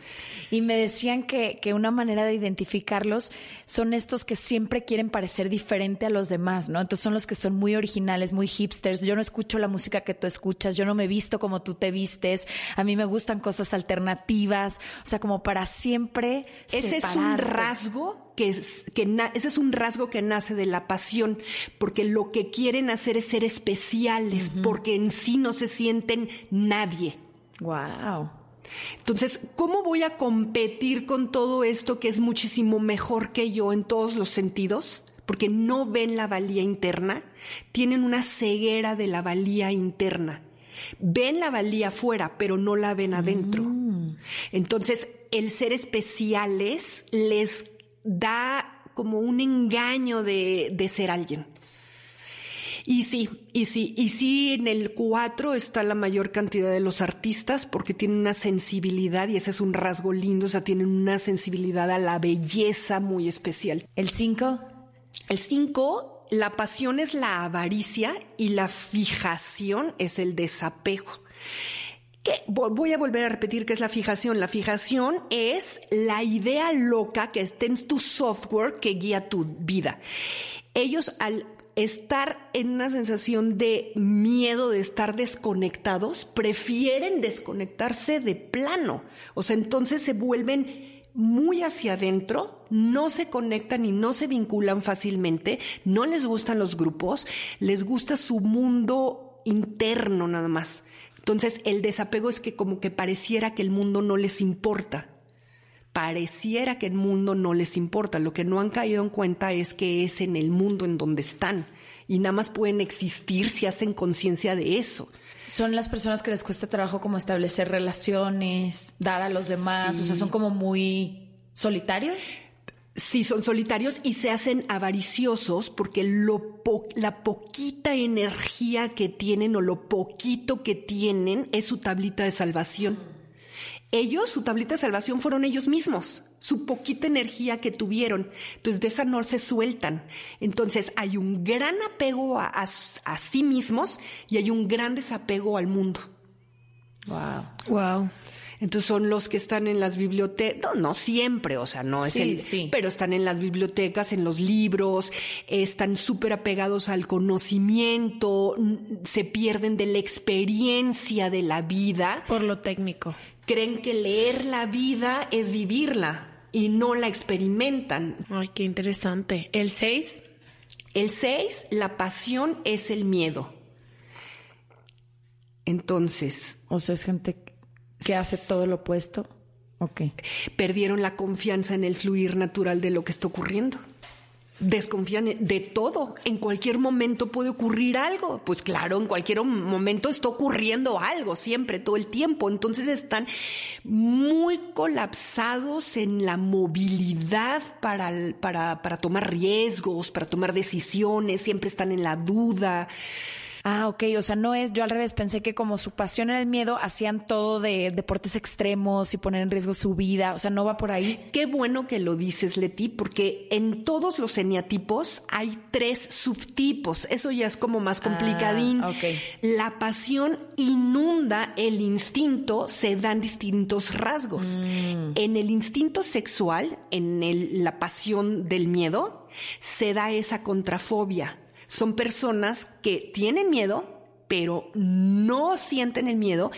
Y me decían que, que, una manera de identificarlos son estos que siempre quieren parecer diferente a los demás, ¿no? Entonces son los que son muy originales, muy hipsters. Yo no escucho la música que tú escuchas, yo no me visto como tú te vistes, a mí me gustan cosas alternativas, o sea, como para siempre. Ese es un rasgo que, es, que ese es un rasgo que nace de la pasión, porque lo que quieren hacer es ser especiales, porque en sí no se sienten nadie. Wow. Entonces, ¿cómo voy a competir con todo esto que es muchísimo mejor que yo en todos los sentidos? Porque no ven la valía interna, tienen una ceguera de la valía interna. Ven la valía afuera, pero no la ven adentro. Mm. Entonces, el ser especiales les da como un engaño de, de ser alguien. Y sí, y sí, y sí, en el 4 está la mayor cantidad de los artistas porque tienen una sensibilidad y ese es un rasgo lindo, o sea, tienen una sensibilidad a la belleza muy especial. ¿El 5? El 5, la pasión es la avaricia y la fijación es el desapego. Que voy a volver a repetir qué es la fijación. La fijación es la idea loca que está en tu software que guía tu vida. Ellos al estar en una sensación de miedo de estar desconectados, prefieren desconectarse de plano. O sea, entonces se vuelven muy hacia adentro, no se conectan y no se vinculan fácilmente, no les gustan los grupos, les gusta su mundo interno nada más. Entonces el desapego es que como que pareciera que el mundo no les importa pareciera que el mundo no les importa. Lo que no han caído en cuenta es que es en el mundo en donde están y nada más pueden existir si hacen conciencia de eso. Son las personas que les cuesta trabajo como establecer relaciones, dar a los demás, o sea, son como muy solitarios. Sí, son solitarios y se hacen avariciosos porque lo la poquita energía que tienen o lo poquito que tienen es su tablita de salvación ellos, su tablita de salvación fueron ellos mismos, su poquita energía que tuvieron. Entonces, de esa no se sueltan. Entonces, hay un gran apego a, sí mismos y hay un gran desapego al mundo. Wow. Wow. Entonces son los que están en las bibliotecas, no, siempre, o sea, no es el, sí. pero están en las bibliotecas, en los libros, están súper apegados al conocimiento, se pierden de la experiencia de la vida. Por lo técnico creen que leer la vida es vivirla y no la experimentan. Ay, qué interesante. ¿El 6? El 6, la pasión es el miedo. Entonces. O sea, es gente que hace todo lo opuesto. Ok. Perdieron la confianza en el fluir natural de lo que está ocurriendo desconfían de todo. En cualquier momento puede ocurrir algo. Pues claro, en cualquier momento está ocurriendo algo, siempre, todo el tiempo. Entonces están muy colapsados en la movilidad para, para, para tomar riesgos, para tomar decisiones, siempre están en la duda. Ah, ok, o sea, no es, yo al revés pensé que como su pasión era el miedo, hacían todo de deportes extremos y poner en riesgo su vida, o sea, no va por ahí. Qué bueno que lo dices, Leti, porque en todos los eneatipos hay tres subtipos, eso ya es como más complicadín. Ah, ok. La pasión inunda el instinto, se dan distintos rasgos. Mm. En el instinto sexual, en el- la pasión del miedo, se da esa contrafobia son personas que tienen miedo, pero no sienten el miedo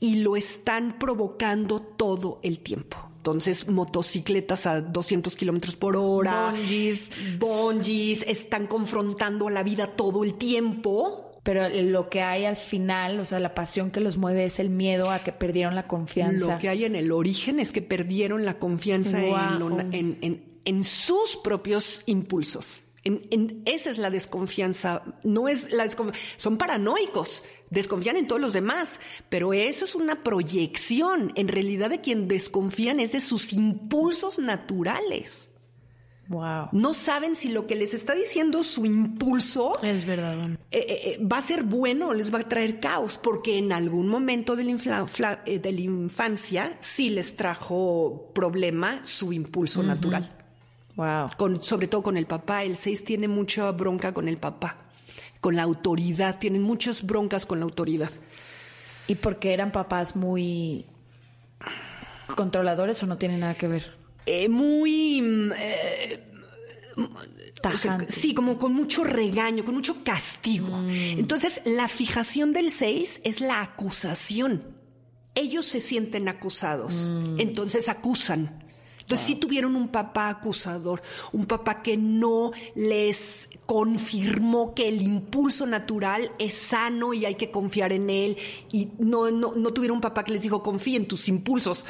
y lo están provocando todo el tiempo. Entonces, motocicletas a 200 kilómetros por hora, Bungees. bungees, están confrontando a la vida todo el tiempo. Pero lo que hay al final, o sea, la pasión que los mueve es el miedo a que perdieron la confianza. Lo que hay en el origen es que perdieron la confianza en, Guau. lo- en- en- en sus propios impulsos. En- en- esa es la desconfianza, no es la son paranoicos, desconfían en todos los demás, pero eso es una proyección. En realidad de quien desconfían es de sus impulsos naturales. Wow. No saben si lo que les está diciendo su impulso Es verdad. Eh, eh, eh, va a ser bueno o les va a traer caos, porque en algún momento de la, de la infancia sí les trajo problema su impulso natural. Wow. Con, sobre todo con el papá. El 6 tiene mucha bronca con el papá, con la autoridad, tienen muchas broncas con la autoridad. ¿Y porque eran papás muy controladores o no tiene nada que ver? Eh, muy... mm, eh, o sea, Tajantes. sí, como con mucho regaño, con mucho castigo. Entonces, la fijación del 6 es la acusación. Ellos se sienten acusados, entonces acusan. Entonces, sí tuvieron un papá acusador, un papá que no les confirmó que el impulso natural es sano y hay que confiar en él. Y no, no, no tuvieron un papá que les dijo, confía en tus impulsos.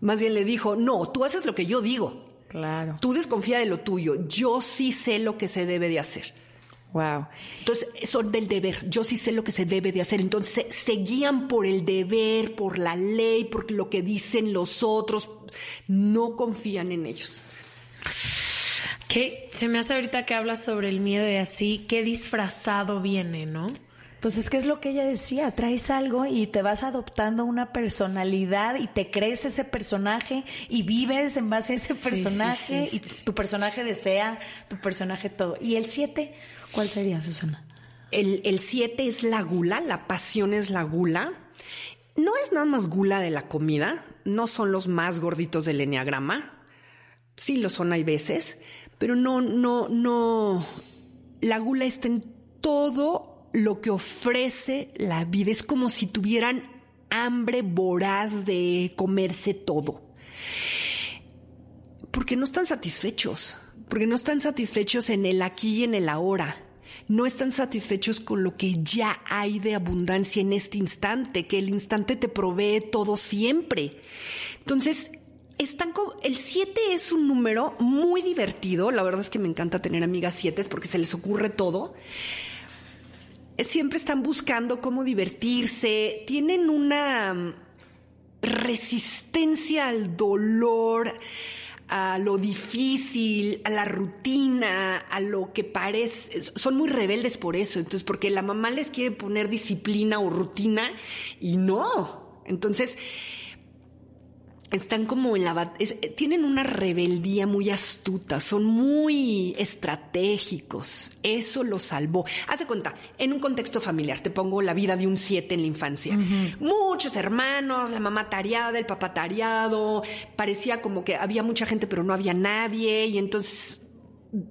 Más bien le dijo, no, tú haces lo que yo digo. Claro. Tú desconfía de lo tuyo. Yo sí sé lo que se debe de hacer. Wow. Entonces, son del deber. Yo sí sé lo que se debe de hacer. Entonces, se, se guían por el deber, por la ley, por lo que dicen los otros. No confían en ellos. Que se me hace ahorita que hablas sobre el miedo y así, qué disfrazado viene, ¿no? Pues es que es lo que ella decía, traes algo y te vas adoptando una personalidad y te crees ese personaje y vives en base a ese personaje sí, sí, y sí. tu personaje desea, tu personaje todo. ¿Y el 7? ¿Cuál sería, Susana? El, el siete es la gula, la pasión es la gula. No es nada más gula de la comida, no son los más gorditos del enneagrama. Sí lo son, hay veces, pero no, no, no. La gula está en todo lo que ofrece la vida. Es como si tuvieran hambre voraz de comerse todo. Porque no están satisfechos, porque no están satisfechos en el aquí y en el ahora. No están satisfechos con lo que ya hay de abundancia en este instante, que el instante te provee todo siempre. Entonces, están como, el 7 es un número muy divertido. La verdad es que me encanta tener amigas 7 porque se les ocurre todo siempre están buscando cómo divertirse, tienen una mm, resistencia al dolor, a lo difícil, a la rutina, a lo que parece. Son muy rebeldes por eso, entonces, porque la mamá les quiere poner disciplina o rutina y no. Entonces, están como en la es- eh, tienen una rebeldía muy astuta, son muy estratégicos. Eso los salvó. Hace cuenta, en un contexto familiar, te pongo la vida de un siete en la infancia. Muchos hermanos, la mamá tareada, el papá tareado, parecía como que había mucha gente pero no había nadie y entonces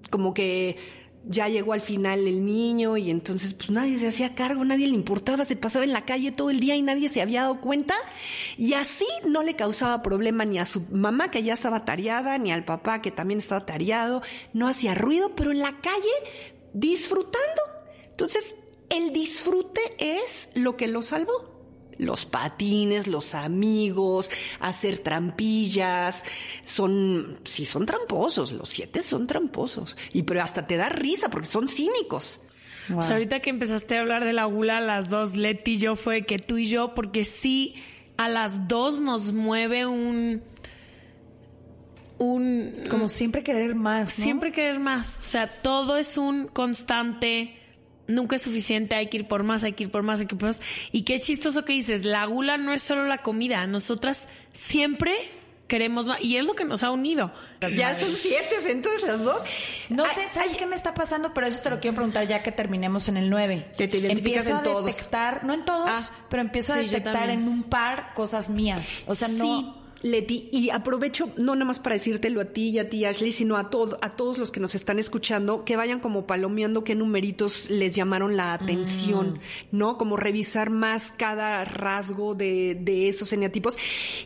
como que ya llegó al final el niño y entonces pues nadie se hacía cargo, nadie le importaba, se pasaba en la calle todo el día y nadie se había dado cuenta y así no le causaba problema ni a su mamá que ya estaba tareada, ni al papá que también estaba tareado, no hacía ruido, pero en la calle disfrutando. Entonces, el disfrute es lo que lo salvó. Los patines, los amigos, hacer trampillas, son, sí son tramposos, los siete son tramposos. Y pero hasta te da risa porque son cínicos. O sea, ahorita que empezaste a hablar de la gula, las dos, Leti y yo, fue que tú y yo, porque sí, a las dos nos mueve un un como siempre querer más, siempre querer más. O sea, todo es un constante nunca es suficiente, hay que ir por más, hay que ir por más, hay que ir por más. Y qué chistoso que dices, la gula no es solo la comida, nosotras siempre queremos más y es lo que nos ha unido. Ya son siete, entonces las dos. No sé, ¿sabes qué me está pasando? Pero eso te lo quiero preguntar ya que terminemos en el 9. Que te identificas empiezo en todos. a detectar, no en todos, Ah. pero empiezo a Sí, detectar en un par cosas mías. O sea, no Leti, y aprovecho no nada más para decírtelo a ti y a ti, Ashley, sino a, todo, a todos los que nos están escuchando, que vayan como palomeando qué numeritos les llamaron la atención, ¿no? Como revisar más cada rasgo de, de esos eneatipos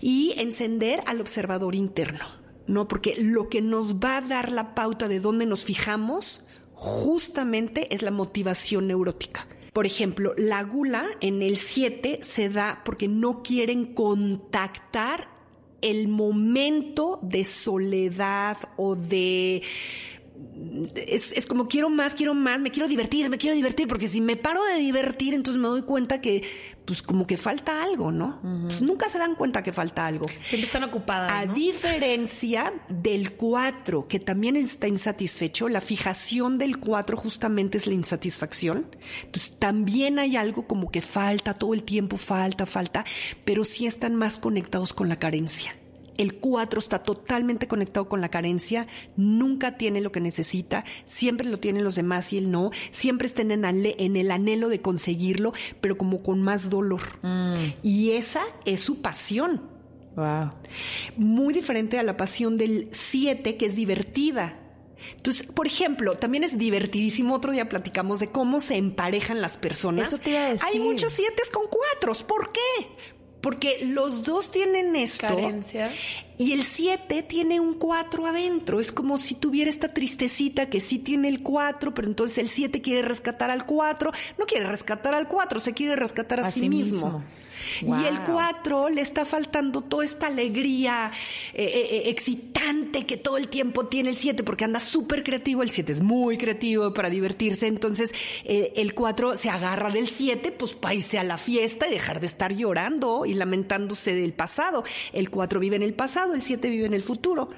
y encender al observador interno, ¿no? Porque lo que nos va a dar la pauta de dónde nos fijamos justamente es la motivación neurótica. Por ejemplo, la gula en el 7 se da porque no quieren contactar el momento de soledad o de... Es, es como quiero más, quiero más, me quiero divertir, me quiero divertir, porque si me paro de divertir, entonces me doy cuenta que, pues como que falta algo, ¿no? Nunca se dan cuenta que falta algo. Siempre están ocupadas. A ¿no? diferencia del 4, que también está insatisfecho, la fijación del 4 justamente es la insatisfacción. Entonces también hay algo como que falta, todo el tiempo falta, falta, pero sí están más conectados con la carencia. El 4 está totalmente conectado con la carencia, nunca tiene lo que necesita, siempre lo tienen los demás y él no, siempre está en, en el anhelo de conseguirlo, pero como con más dolor. Y esa es su pasión Wow. muy diferente a la pasión del 7, que es divertida. Entonces, por ejemplo, también es divertidísimo. Otro día platicamos de cómo se emparejan las personas. Eso te iba a decir. Hay muchos siete con cuatros. ¿Por qué? Porque los dos tienen esto. Carencia. Y el 7 tiene un 4 adentro. Es como si tuviera esta tristecita que sí tiene el 4, pero entonces el 7 quiere rescatar al 4. No quiere rescatar al 4, se quiere rescatar a, A sí, sí mismo. mismo. Y el Wow. 4 le está faltando toda esta alegría eh, eh, eh, excitante que todo el tiempo tiene el 7 porque anda súper creativo. El 7 es muy creativo para divertirse. Entonces eh, el 4 se agarra del 7 pues para irse a la fiesta y dejar de estar llorando y lamentándose del pasado. El 4 vive en el pasado, el 7 vive en el futuro.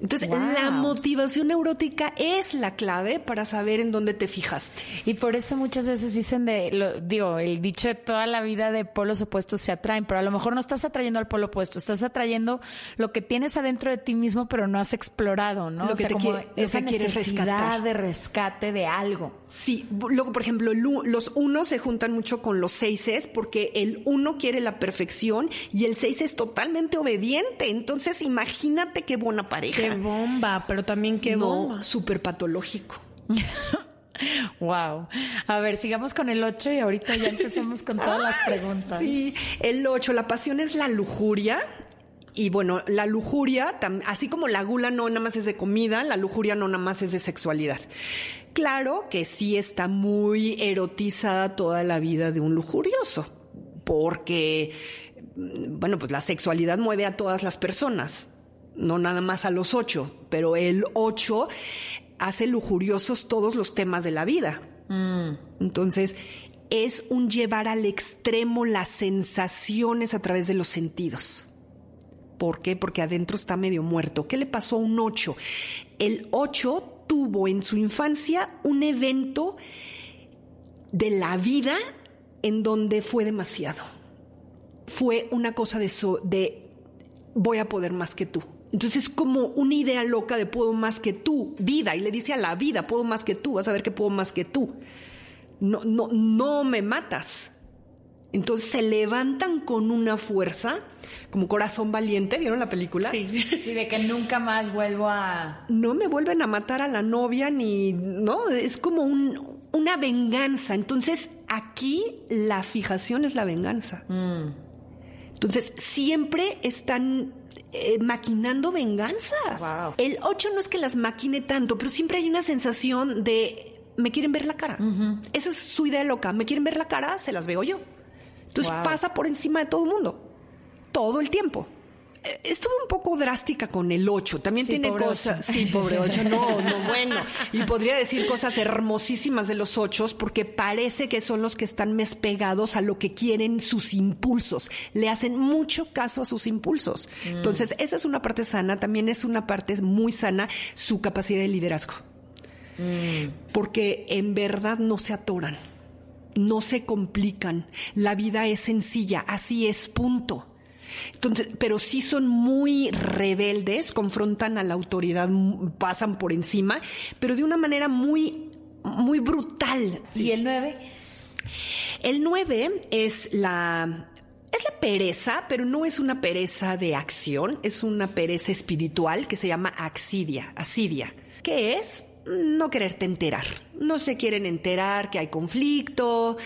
Entonces, Wow. la motivación neurótica es la clave para saber en dónde te fijaste. Y por eso muchas veces dicen de, lo, digo, el dicho de toda la vida de polos opuestos se atraen, pero a lo mejor no estás atrayendo al polo opuesto, estás atrayendo lo que tienes adentro de ti mismo, pero no has explorado, ¿no? Lo o que sea, te como quiere- esa que necesidad rescatar. de rescate de algo. Sí, luego, por ejemplo, los unos se juntan mucho con los seises porque el uno quiere la perfección y el seis es totalmente obediente. Entonces, imagínate qué buena pareja. Qué bomba, pero también qué no, bomba. súper patológico. Wow. A ver, sigamos con el 8 y ahorita ya empecemos con todas las Ay, preguntas. Sí, el 8, la pasión es la lujuria. Y bueno, la lujuria, así como la gula no nada más es de comida, la lujuria no nada más es de sexualidad. Claro que sí está muy erotizada toda la vida de un lujurioso, porque, mm, bueno, pues la sexualidad mueve a todas las personas, no nada más a los ocho, pero el ocho hace lujuriosos todos los temas de la vida. Entonces, es un llevar al extremo las sensaciones a través de los sentidos. ¿Por qué? Porque adentro está medio muerto. ¿Qué le pasó a un 8? El 8 tuvo en su infancia un evento de la vida en donde fue demasiado. Fue una cosa de, so- de voy a poder más que tú. Entonces es como una idea loca de puedo más que tú, vida, y le dice a la vida, puedo más que tú, vas a ver que puedo más que tú. No, no, no me matas. Entonces se levantan con una fuerza, como corazón valiente, ¿vieron la película? Sí. Sí, de que nunca más vuelvo a... No me vuelven a matar a la novia ni, no, es como un, una venganza. Entonces aquí la fijación es la venganza. Entonces siempre están eh, maquinando venganzas. Wow. El 8 no es que las maquine tanto, pero siempre hay una sensación de me quieren ver la cara. Esa es su idea loca. Me quieren ver la cara, se las veo yo. Entonces pasa por encima de todo el mundo. Todo el tiempo. Estuve un poco drástica con el 8. También Sí, tiene cosas. Sí, pobre 8. No, no, bueno. Y podría decir cosas hermosísimas de los 8 porque parece que son los que están más pegados a lo que quieren sus impulsos. Le hacen mucho caso a sus impulsos. Entonces, esa es una parte sana. También es una parte muy sana su capacidad de liderazgo. Porque en verdad no se atoran no se complican. La vida es sencilla, así es, punto. Entonces, pero sí son muy rebeldes, confrontan a la autoridad, pasan por encima, pero de una manera muy, muy brutal. ¿Y el 9? El 9 es la es la pereza, pero no es una pereza de acción, es una pereza espiritual que se llama axidia, asidia, que es no quererte enterar. No se quieren enterar que hay conflicto,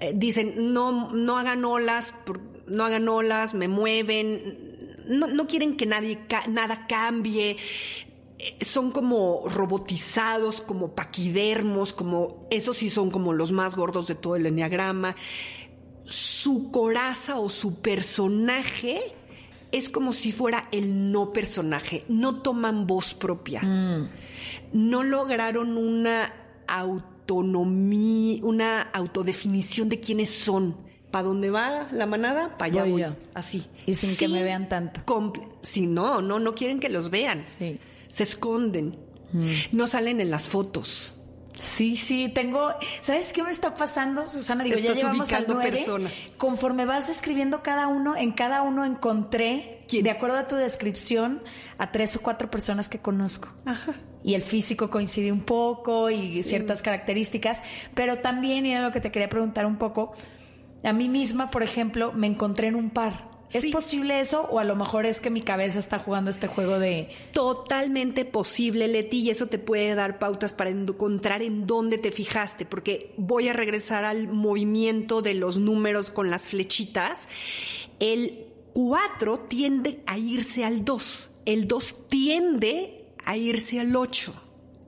eh, dicen no no hagan olas, por- no hagan olas, me mueven, no, no quieren que nadie ca- nada cambie eh, son como robotizados, como paquidermos, como esos sí son como los más gordos de todo el enneagrama. Su coraza o su personaje es como si fuera el no personaje. No toman voz propia. No lograron una autonomía, una autodefinición de quiénes son. ¿Para dónde va la manada? Para allá Voy voy. yo. Así. Y sin que me vean tanto. Sí, no, no, no quieren que los vean. Sí. Se esconden. No salen en las fotos. Sí, sí, tengo. ¿Sabes qué me está pasando, Susana? Digo, ya llevamos al ubicando nueve. personas. Conforme vas describiendo cada uno, en cada uno encontré, ¿Quién? de acuerdo a tu descripción, a tres o cuatro personas que conozco. Ajá. Y el físico coincide un poco y ciertas características, pero también, y era lo que te quería preguntar un poco, a mí misma, por ejemplo, me encontré en un par. ¿Es Sí. posible eso o a lo mejor es que mi cabeza está jugando este juego de... Totalmente posible, Leti, y eso te puede dar pautas para encontrar en dónde te fijaste, porque voy a regresar al movimiento de los números con las flechitas. El 4 tiende a irse al 2, el 2 tiende a irse al 8.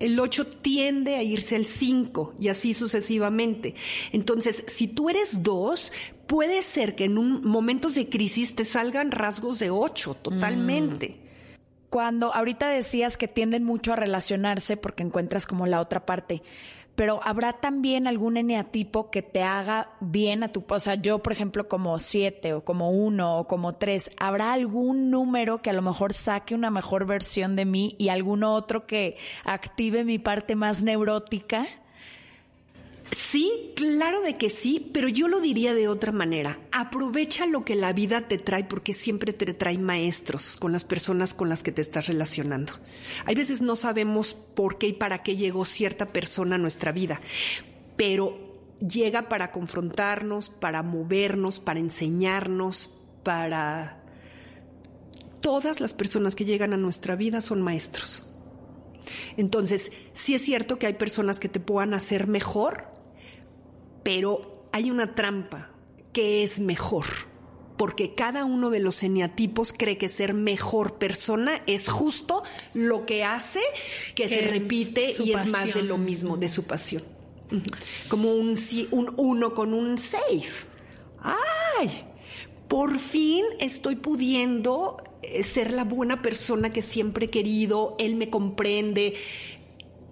El 8 tiende a irse al 5 y así sucesivamente. Entonces, si tú eres 2, puede ser que en un, momentos de crisis te salgan rasgos de 8, totalmente. Cuando ahorita decías que tienden mucho a relacionarse porque encuentras como la otra parte, pero habrá también algún eneatipo que te haga bien a tu, o sea, yo por ejemplo como siete o como uno o como tres, ¿habrá algún número que a lo mejor saque una mejor versión de mí y alguno otro que active mi parte más neurótica? Sí, claro de que sí, pero yo lo diría de otra manera. Aprovecha lo que la vida te trae porque siempre te trae maestros con las personas con las que te estás relacionando. Hay veces no sabemos por qué y para qué llegó cierta persona a nuestra vida, pero llega para confrontarnos, para movernos, para enseñarnos, para... Todas las personas que llegan a nuestra vida son maestros. Entonces, sí es cierto que hay personas que te puedan hacer mejor, pero hay una trampa que es mejor. Porque cada uno de los eneatipos cree que ser mejor persona es justo lo que hace que, se repite y es más de lo mismo, de su pasión. Como un, si- un uno con un seis. ¡Ay! Por fin estoy pudiendo eh, ser la buena persona que siempre he querido. Él me comprende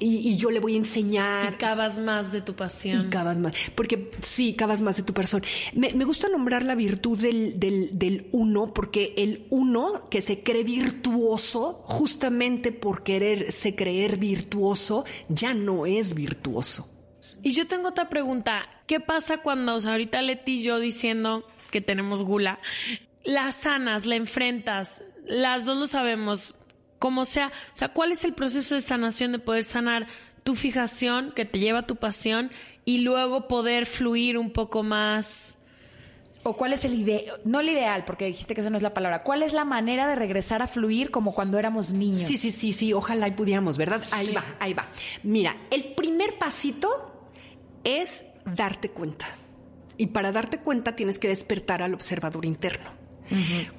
y, y yo le voy a enseñar. Y cavas más de tu pasión. Y cavas más. Porque sí, cavas más de tu persona. Me, me gusta nombrar la virtud del, del, del uno, porque el uno que se cree virtuoso, justamente por quererse creer virtuoso, ya no es virtuoso. Y yo tengo otra pregunta. ¿Qué pasa cuando, o sea, ahorita Leti y yo diciendo que tenemos gula, la sanas, la enfrentas, las dos lo sabemos, como sea, o sea, ¿cuál es el proceso de sanación de poder sanar tu fijación que te lleva a tu pasión y luego poder fluir un poco más? ¿O cuál es el ideal? No el ideal, porque dijiste que esa no es la palabra. ¿Cuál es la manera de regresar a fluir como cuando éramos niños? Sí, sí, sí, sí, ojalá y pudiéramos, ¿verdad? Ahí va, ahí va. Mira, el primer pasito es darte cuenta. Y para darte cuenta tienes que despertar al observador interno.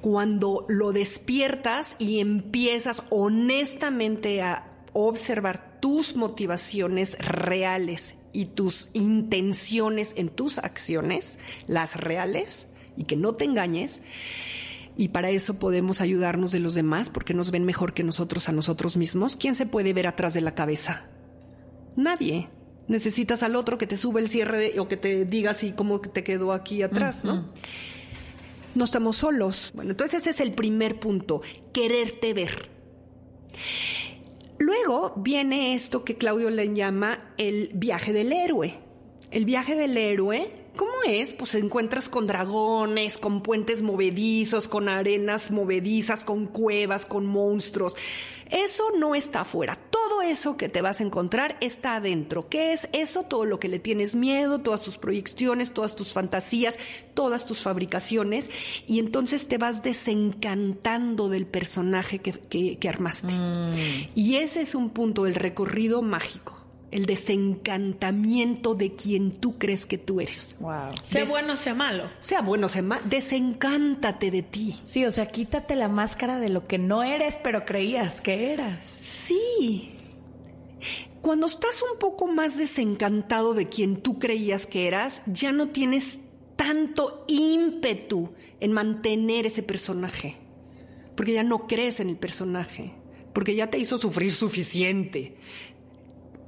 Cuando lo despiertas y empiezas honestamente a observar tus motivaciones reales y tus intenciones en tus acciones, las reales, y que no te engañes. Y para eso podemos ayudarnos de los demás porque nos ven mejor que nosotros a nosotros mismos. ¿Quién se puede ver atrás de la cabeza? Nadie. Necesitas al otro que te sube el cierre o que te diga así como te quedó aquí atrás, ¿no? No estamos solos. Bueno, entonces ese es el primer punto, quererte ver. Luego viene esto que Claudio le llama el viaje del héroe. El viaje del héroe, ¿cómo es? Pues encuentras con dragones, con puentes movedizos, con arenas movedizas, con cuevas, con monstruos. Eso no está afuera. Todo eso que te vas a encontrar está adentro. ¿Qué es eso? Todo lo que le tienes miedo, todas tus proyecciones, todas tus fantasías, todas tus fabricaciones. Y entonces te vas desencantando del personaje que, armaste. Mm. Y ese es un punto del recorrido mágico el desencantamiento de quien tú crees que tú eres. Wow. Sea bueno, sea malo. Sea bueno, sea malo. Desencántate de ti. Sí, o sea, quítate la máscara de lo que no eres, pero creías que eras. Sí. Cuando estás un poco más desencantado de quien tú creías que eras, ya no tienes tanto ímpetu en mantener ese personaje. Porque ya no crees en el personaje. Porque ya te hizo sufrir suficiente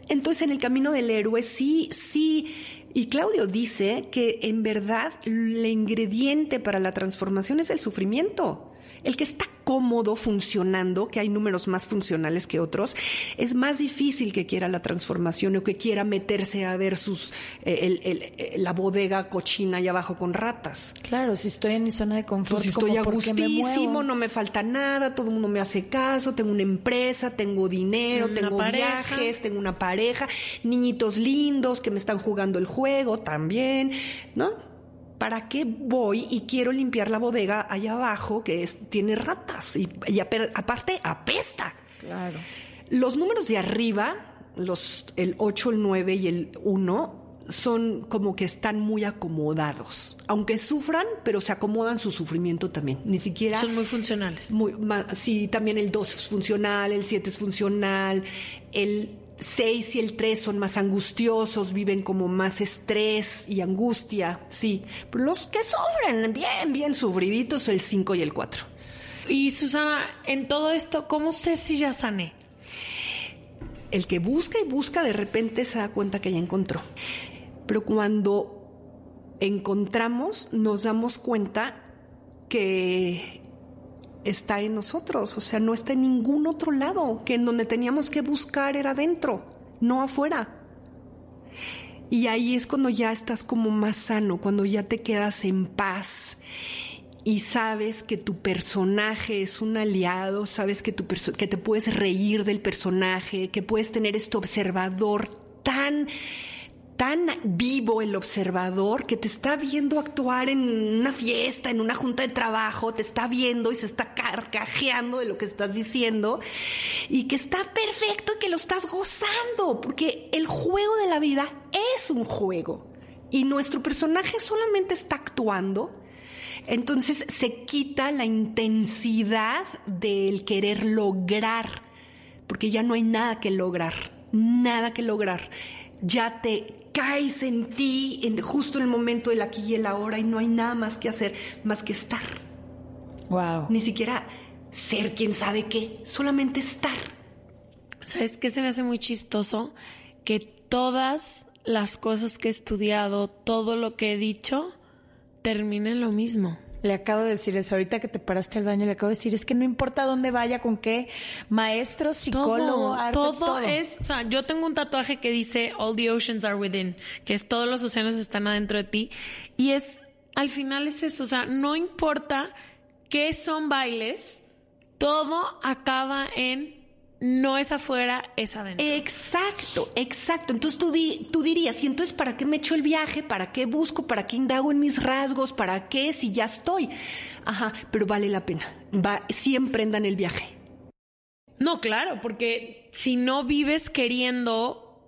entonces en el camino del héroe sí, sí, y Claudio dice que en verdad el ingrediente para la transformación es el sufrimiento. El que está cómodo funcionando, que hay números más funcionales que otros, es más difícil que quiera la transformación o que quiera meterse a ver sus eh, eh, la bodega cochina allá abajo con ratas. Claro, si estoy en mi zona de confort, pues estoy a gustísimo, no me falta nada, todo el mundo me hace caso, tengo una empresa, tengo dinero, tengo viajes, tengo una pareja, niñitos lindos que me están jugando el juego también, ¿no? ¿Para qué voy y quiero limpiar la bodega allá abajo que es, tiene ratas y, aparte apesta? Claro. Los números de arriba, los, el 8, el 9 y el 1, son como que están muy acomodados. Aunque sufran, pero se acomodan su sufrimiento también. Ni siquiera. Son muy funcionales. Muy, sí, también el 2 es funcional, el 7 es funcional, el 6 y el 3 son más angustiosos, viven como más estrés y angustia, sí. Pero los que sufren, bien, bien sufriditos, el 5 y el 4. Y Susana, en todo esto, ¿cómo sé si ya sané? El que busca y busca, de repente se da cuenta que ya encontró. Pero cuando encontramos, nos damos cuenta que está en nosotros, o sea, no está en ningún otro lado, que en donde teníamos que buscar era dentro, no afuera. Y ahí es cuando ya estás como más sano, cuando ya te quedas en paz y sabes que tu personaje es un aliado, sabes que, tu que te puedes reír del personaje, que puedes tener este observador tan tan vivo el observador que te está viendo actuar en una fiesta, en una junta de trabajo, te está viendo y se está carcajeando de lo que estás diciendo y que está perfecto y que lo estás gozando, porque el juego de la vida es un juego y nuestro personaje solamente está actuando. Entonces se quita la intensidad del querer lograr, porque ya no hay nada que lograr, nada que lograr. Ya te caes en ti en justo el momento del aquí y el ahora y no hay nada más que hacer más que estar. Wow. Ni siquiera ser quien sabe qué, solamente estar. ¿Sabes qué se me hace muy chistoso? Que todas las cosas que he estudiado, todo lo que he dicho, terminen lo mismo. Le acabo de decir eso, ahorita que te paraste al baño, le acabo de decir, es que no importa dónde vaya, con qué maestro, psicólogo, todo, todo, es, o sea, yo tengo un tatuaje que dice All the oceans are within, que es todos los océanos están adentro de ti. Y es, al final es eso, o sea, no importa qué son bailes, todo acaba en no es afuera, es adentro. Exacto, exacto. Entonces tú, tú dirías, ¿y entonces para qué me echo el viaje? ¿Para qué busco? ¿Para qué indago en mis rasgos? ¿Para qué si ya estoy? Ajá, pero vale la pena. Va, sí emprendan el viaje. No, claro, porque si no vives queriendo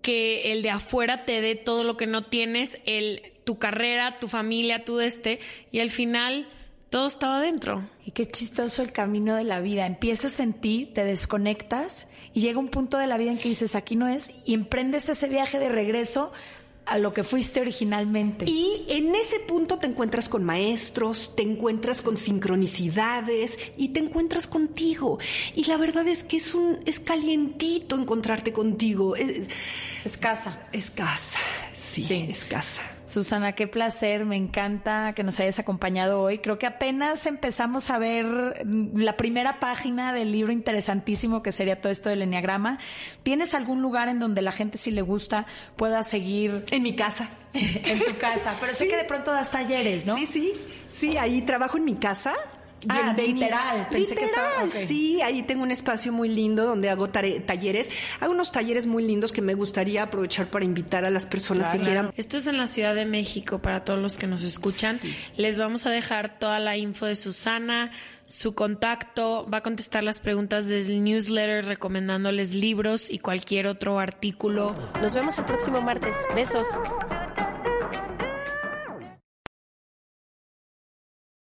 que el de afuera te dé todo lo que no tienes, el, tu carrera, tu familia, tu este, y al final todo estaba dentro. Y qué chistoso el camino de la vida. Empiezas en ti, te desconectas y llega un punto de la vida en que dices, aquí no es, y emprendes ese viaje de regreso a lo que fuiste originalmente. Y en ese punto te encuentras con maestros, te encuentras con sincronicidades y te encuentras contigo. Y la verdad es que es un es calientito encontrarte contigo. Es, es casa. Es casa. Sí, es casa. Susana, qué placer, me encanta que nos hayas acompañado hoy. Creo que apenas empezamos a ver la primera página del libro interesantísimo que sería todo esto del Enneagrama. ¿Tienes algún lugar en donde la gente, si le gusta, pueda seguir? En mi casa. en tu casa, pero sé que de pronto das talleres, ¿no? Sí, sí, sí, ahí trabajo en mi casa Ah, literal. Pensé que estaba. Sí, ahí tengo un espacio muy lindo donde hago talleres. Hago unos talleres muy lindos que me gustaría aprovechar para invitar a las personas que quieran. Esto es en la Ciudad de México para todos los que nos escuchan. Les vamos a dejar toda la info de Susana, su contacto, va a contestar las preguntas del newsletter recomendándoles libros y cualquier otro artículo. Nos vemos el próximo martes. Besos.